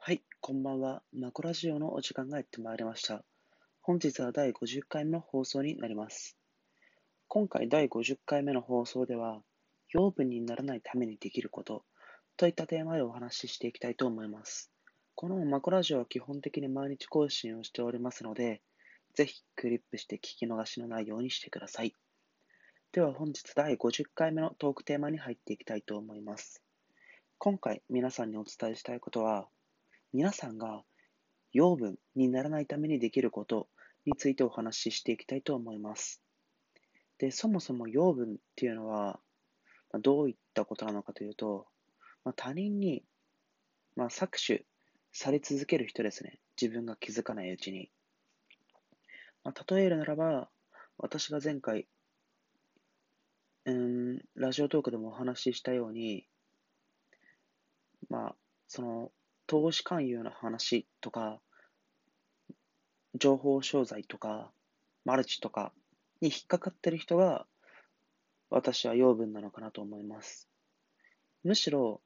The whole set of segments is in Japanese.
はい、こんばんは。マコラジオのお時間がやってまいりました。本日は第50回目の放送になります。今回第50回目の放送では、養分にならないためにできることといったテーマでお話ししていきたいと思います。このマコラジオは基本的に毎日更新をしておりますので、ぜひクリップして聞き逃しのないようにしてください。では本日第50回目のトークテーマに入っていきたいと思います。今回皆さんにお伝えしたいことは、皆さんが養分にならないためにできることについてお話ししていきたいと思います。で、そもそも養分っていうのは、どういったことなのかというと、まあ、他人に、まあ、搾取され続ける人ですね。自分が気づかないうちに。まあ、例えるならば、私が前回、うん、ラジオトークでもお話ししたように、まあ、その、投資勧誘の話とか、情報商材とか、マルチとかに引っかかってる人が、私は養分なのかなと思います。むしろ、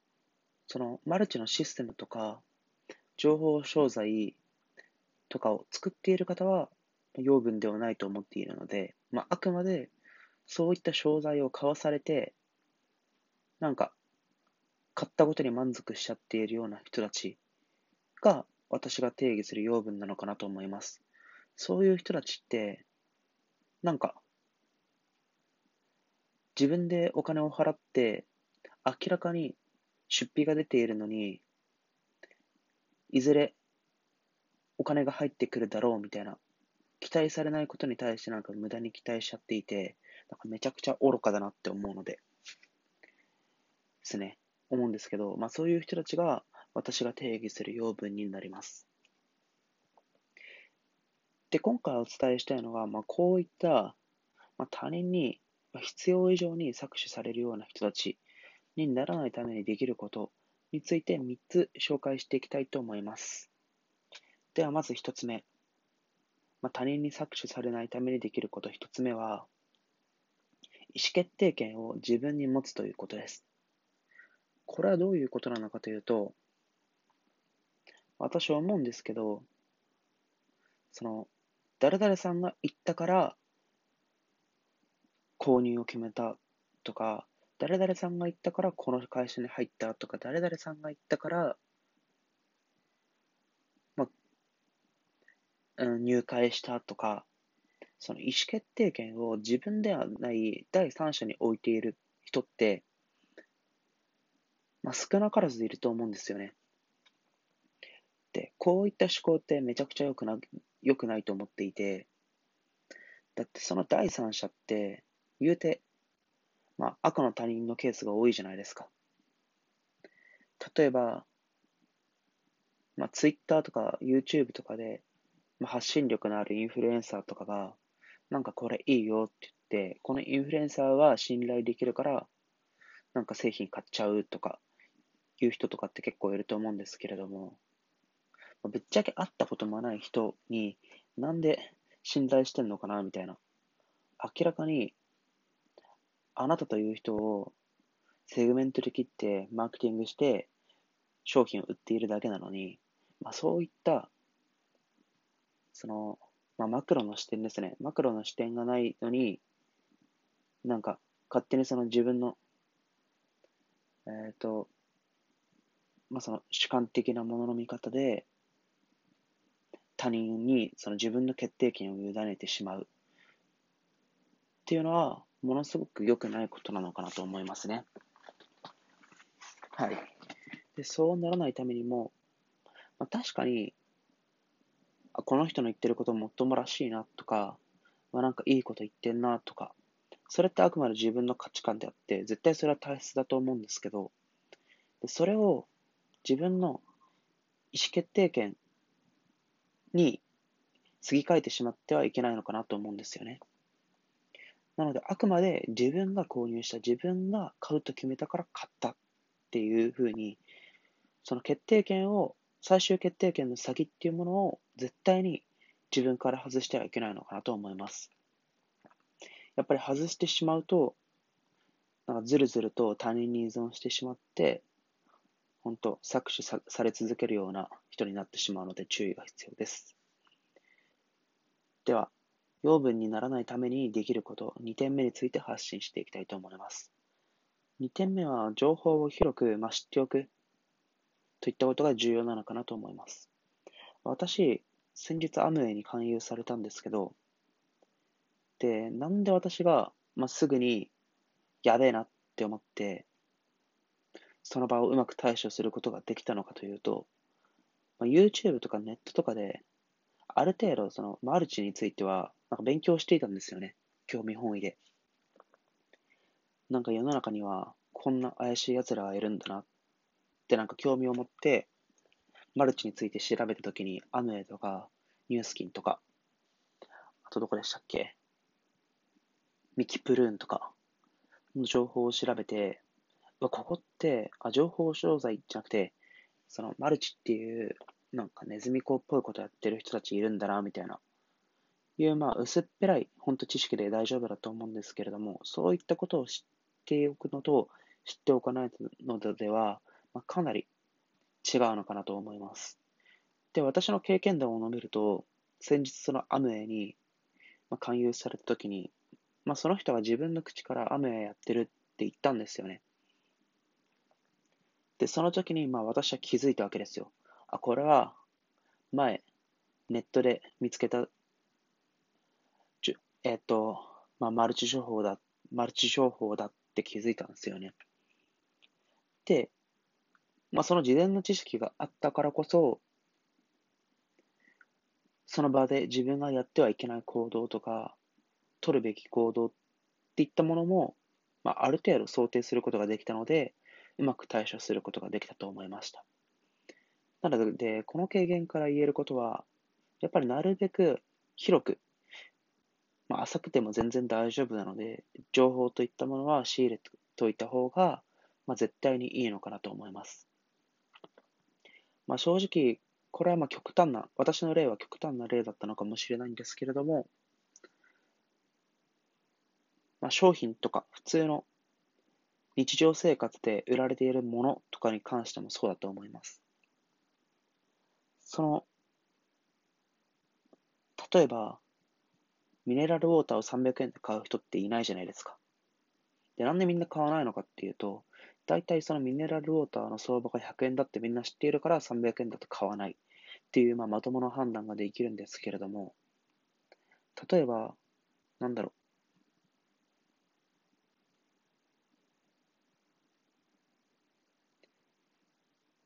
そのマルチのシステムとか、情報商材とかを作っている方は、養分ではないと思っているので、まあ、あくまでそういった商材を買わされて、なんか買ったことに満足しちゃっているような人たちが私が定義する養分なのかなと思います。そういう人たちって、なんか、自分でお金を払って、明らかに出費が出ているのに、いずれお金が入ってくるだろうみたいな、期待されないことに対してなんか無駄に期待しちゃっていて、なんかめちゃくちゃ愚かだなって思うので、ですね。思うんですけど、まあそういう人たちが私が定義する養分になります。で、今回お伝えしたいのは、まあこういった、まあ、他人に必要以上に搾取されるような人たちにならないためにできることについて3つ紹介していきたいと思います。ではまず1つ目。まあ、他人に搾取されないためにできること1つ目は、意思決定権を自分に持つということです。これはどういうことなのかというと、私は思うんですけど、その、誰々さんが言ったから購入を決めたとか、誰々さんが言ったからこの会社に入ったとか、誰々さんが言ったから、まあ、うん、入会したとか、その意思決定権を自分ではない第三者に置いている人って、まあ、少なからずいると思うんですよね。で、こういった思考ってめちゃくちゃ良くな良くないと思っていて、だってその第三者って、言うて、まあ、赤の他人のケースが多いじゃないですか。例えば、まあ、Twitter とか YouTube とかで、まあ、発信力のあるインフルエンサーとかが、なんかこれいいよって言って、このインフルエンサーは信頼できるから、なんか製品買っちゃうとか、いう人とかって結構いると思うんですけれども、ぶっちゃけ会ったこともない人に、なんで信頼してんのかなみたいな。明らかに、あなたという人をセグメントで切ってマーケティングして商品を売っているだけなのに、まあ、そういった、その、まあ、マクロの視点ですね。マクロの視点がないのに、なんか勝手にその自分の、えっ、ー、と、まあ、その主観的なものの見方で、他人にその自分の決定権を委ねてしまうっていうのは、ものすごく良くないことなのかなと思いますね。はい。で、そうならないためにも、まあ、確かに、あこの人の言ってることもっともらしいなとか、まあ、なんかいいこと言ってんなとか、それってあくまで自分の価値観であって、絶対それは大切だと思うんですけど、でそれを自分の意思決定権に過ぎ替えてしまってはいけないのかなと思うんですよね。なので、あくまで自分が購入した、自分が買うと決めたから買ったっていうふうに、その決定権を、最終決定権の先っていうものを絶対に自分から外してはいけないのかなと思います。やっぱり外してしまうと、なんかずるずると他人に依存してしまって、本当、搾取され続けるような人になってしまうので注意が必要です。では、養分にならないためにできること2点目について発信していきたいと思います。2点目は、情報を広く、まあ、知っておくといったことが重要なのかなと思います。私、先日アムウェイに勧誘されたんですけど、で、なんで私が、まあ、すぐにやべえなって思って、その場をうまく対処することができたのかというと、まあ、YouTube とかネットとかで、ある程度、そのマルチについては、なんか勉強していたんですよね。興味本位で。なんか世の中には、こんな怪しい奴らがいるんだなってなんか興味を持って、マルチについて調べたときに、アムウェイとか、ニュースキンとか、あとどこでしたっけ？ミキプルーンとかの情報を調べて、ここって、あ、情報商材じゃなくて、そのマルチっていう、なんかネズミ子っぽいことやってる人たちいるんだな、みたいな、いう、まあ、薄っぺらい、本当知識で大丈夫だと思うんですけれども、そういったことを知っておくのと、知っておかないのでは、まあ、かなり違うのかなと思います。で、私の経験談を述べると、先日そのアムウェイに、まあ、勧誘されたときに、まあ、その人が自分の口からアムウェイやってるって言ったんですよね。で、その時に、まあ、私は気づいたわけですよ。あ、これは、前、ネットで見つけた、えっ、と、まあ、マルチ情報だ、マルチ情報だって気づいたんですよね。で、まあ、その事前の知識があったからこそ、その場で自分がやってはいけない行動とか、取るべき行動っていったものも、まあ、ある程度想定することができたので、うまく対処することができたと思いました。なので、この経験から言えることは、やっぱりなるべく広く、まあ、浅くても全然大丈夫なので、情報といったものは仕入れておいた方が、まあ、絶対にいいのかなと思います。まあ、正直、これはまあ極端な、私の例は極端な例だったのかもしれないんですけれども、まあ、商品とか普通の日常生活で売られているものとかに関してもそうだと思います。その、例えば、ミネラルウォーターを300円で買う人っていないじゃないですか。で、なんでみんな買わないのかっていうと、大体そのミネラルウォーターの相場が100円だってみんな知っているから300円だと買わないっていう、まあ、まともな判断ができるんですけれども、例えば、なんだろう。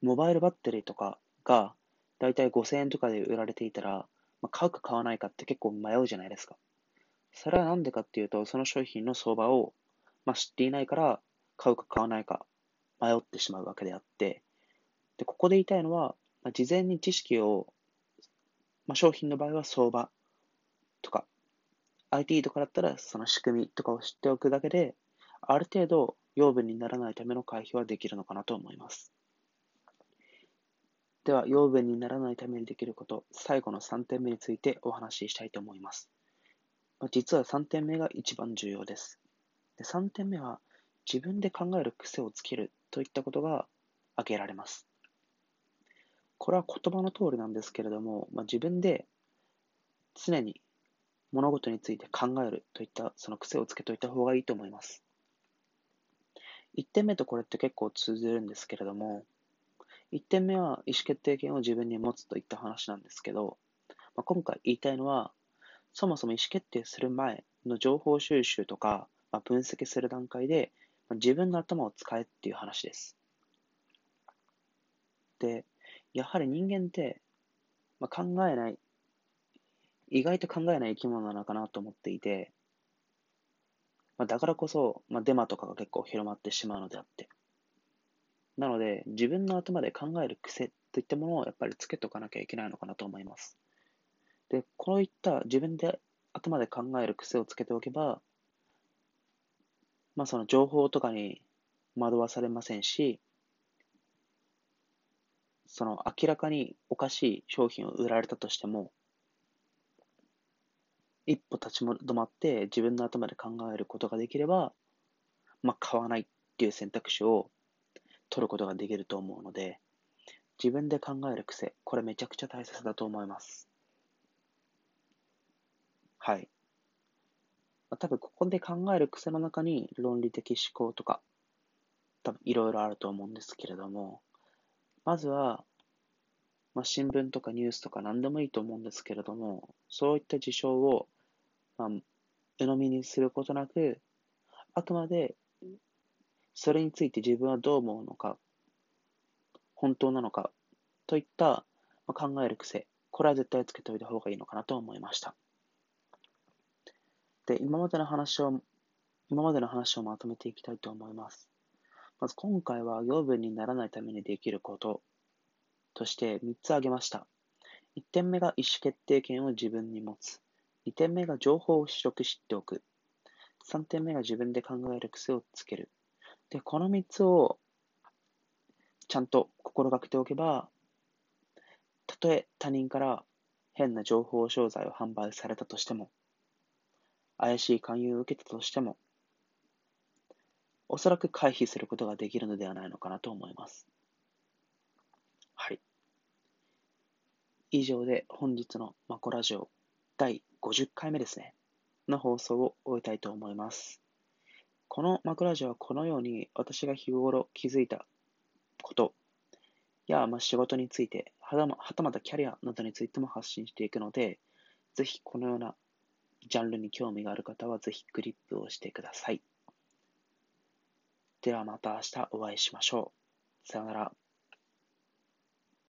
モバイルバッテリーとかが大体5000円とかで売られていたら、まあ、買うか買わないかって結構迷うじゃないですか。それはなんでかっていうと、その商品の相場を、まあ、知っていないから、買うか買わないか迷ってしまうわけであって、で、ここで言いたいのは、まあ、事前に知識を、まあ、商品の場合は相場とか、IT とかだったらその仕組みとかを知っておくだけで、ある程度養分にならないための回避はできるのかなと思います。では、養分にならないためにできること、最後の3点目についてお話ししたいと思います。実は3点目が一番重要です。で3点目は、自分で考える癖をつけるといったことが挙げられます。これは言葉の通りなんですけれども、まあ、自分で常に物事について考えるといったその癖をつけといた方がいいと思います。1点目とこれって結構通ずるんですけれども、1点目は意思決定権を自分に持つといった話なんですけど、まあ、今回言いたいのは、そもそも意思決定する前の情報収集とか、まあ、分析する段階でまあ自分の頭を使えっていう話です。で、やはり人間って、まあ、考えない、意外と考えない生き物なのかなと思っていて、まあ、だからこそ、まあ、デマとかが結構広まってしまうのであって。なので、自分の頭で考える癖といったものをやっぱりつけとかなきゃいけないのかなと思います。で、こういった自分で頭で考える癖をつけておけば、まあ、その情報とかに惑わされませんし、その明らかにおかしい商品を売られたとしても、一歩立ち止まって自分の頭で考えることができれば、まあ、買わないっていう選択肢を取ることができると思うので、自分で考える癖、これめちゃくちゃ大切だと思います。はい。まあ、多分ここで考える癖の中に論理的思考とか、多分いろいろあると思うんですけれども、まずは、まあ、新聞とかニュースとか何でもいいと思うんですけれども、そういった事象を、まあ、鵜呑みにすることなく、あくまでそれについて自分はどう思うのか、本当なのか、といった考える癖、これは絶対つけておいた方がいいのかなと思いました。で、今までの話を、今までの話をまとめていきたいと思います。まず今回は養分にならないためにできることとして3つ挙げました。1点目が意思決定権を自分に持つ。2点目が情報を取得知っておく。3点目が自分で考える癖をつける。で、この3つをちゃんと心がけておけば、たとえ他人から変な情報商材を販売されたとしても、怪しい勧誘を受けたとしても、おそらく回避することができるのではないのかなと思います。はい。以上で本日のマコラジオ第50回目ですね、の放送を終えたいと思います。このマクラジはこのように私が日頃気づいたことや、まあ、仕事についてはたまたキャリアなどについても発信していくので、ぜひこのようなジャンルに興味がある方はぜひクリップをしてください。ではまた明日お会いしましょう。さよなら。